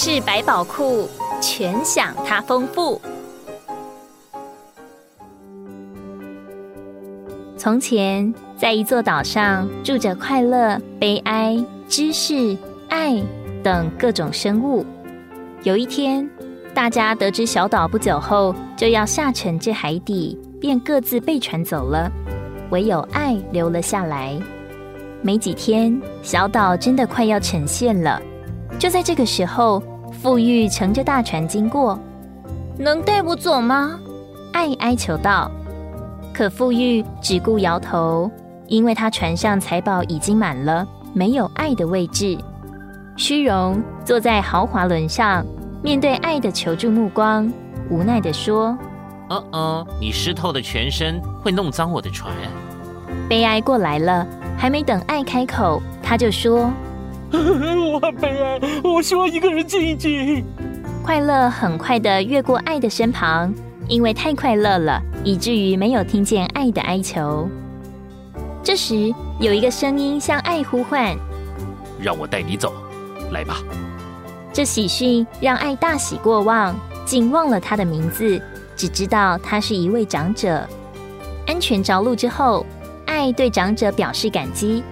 事百宝库全享它丰富。从前，在一座岛上住着快乐、悲哀、知识、爱等各种生物。有一天，大家得知小岛不久后就要下沉至海底，便各自被传走了，唯有爱留了下来。没几天，小岛真的快要沉陷了。就在这个时候，富裕乘着大船经过，能带我走吗？爱哀求道。可富裕只顾摇头，因为他船上财宝已经满了，没有爱的位置。虚荣坐在豪华轮上，面对爱的求助目光，无奈地说：“哦哦，你湿透的全身会弄脏我的船。”悲哀过来了，还没等爱开口，他就说：“ 我很悲哀，我希望一个人静一静。”快乐很快的越过爱的身旁，因为太快乐了，以至于没有听见爱的哀求。这时，有一个声音向爱呼唤：“让我带你走。”来吧，这喜讯让爱大喜过望，竟忘了他的名字，只知道他是一位长者。安全着陆之后，爱对长者表示感激，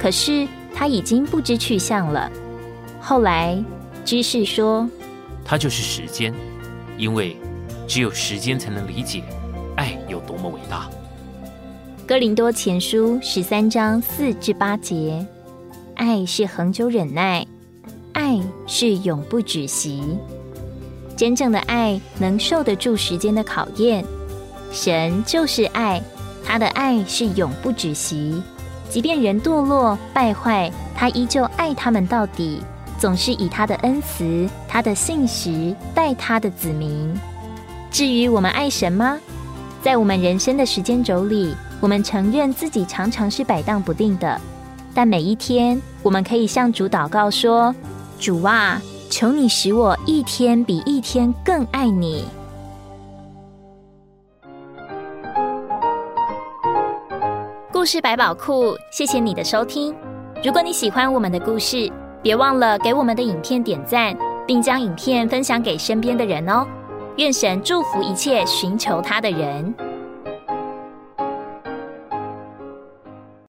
可是他已经不知去向了。后来，居士说：“他就是时间，因为只有时间才能理解爱有多么伟大。”哥林多前书十三章四至八节，爱是恒久忍耐。爱是永不止息，真正的爱能受得住时间的考验。神就是爱，他的爱是永不止息。即便人堕落败坏，他依旧爱他们到底，总是以他的恩慈、他的信实待他的子民。至于我们爱神吗？在我们人生的时间轴里，我们承认自己常常是摆荡不定的，但每一天，我们可以向主祷告说。主啊，求你使我一天比一天更爱你。事百宝库，谢谢你的收听。如果你喜欢我们的故事，别忘了给我们的影片点赞，并将影片分享给身边的人哦。愿神祝福一切寻求他的人。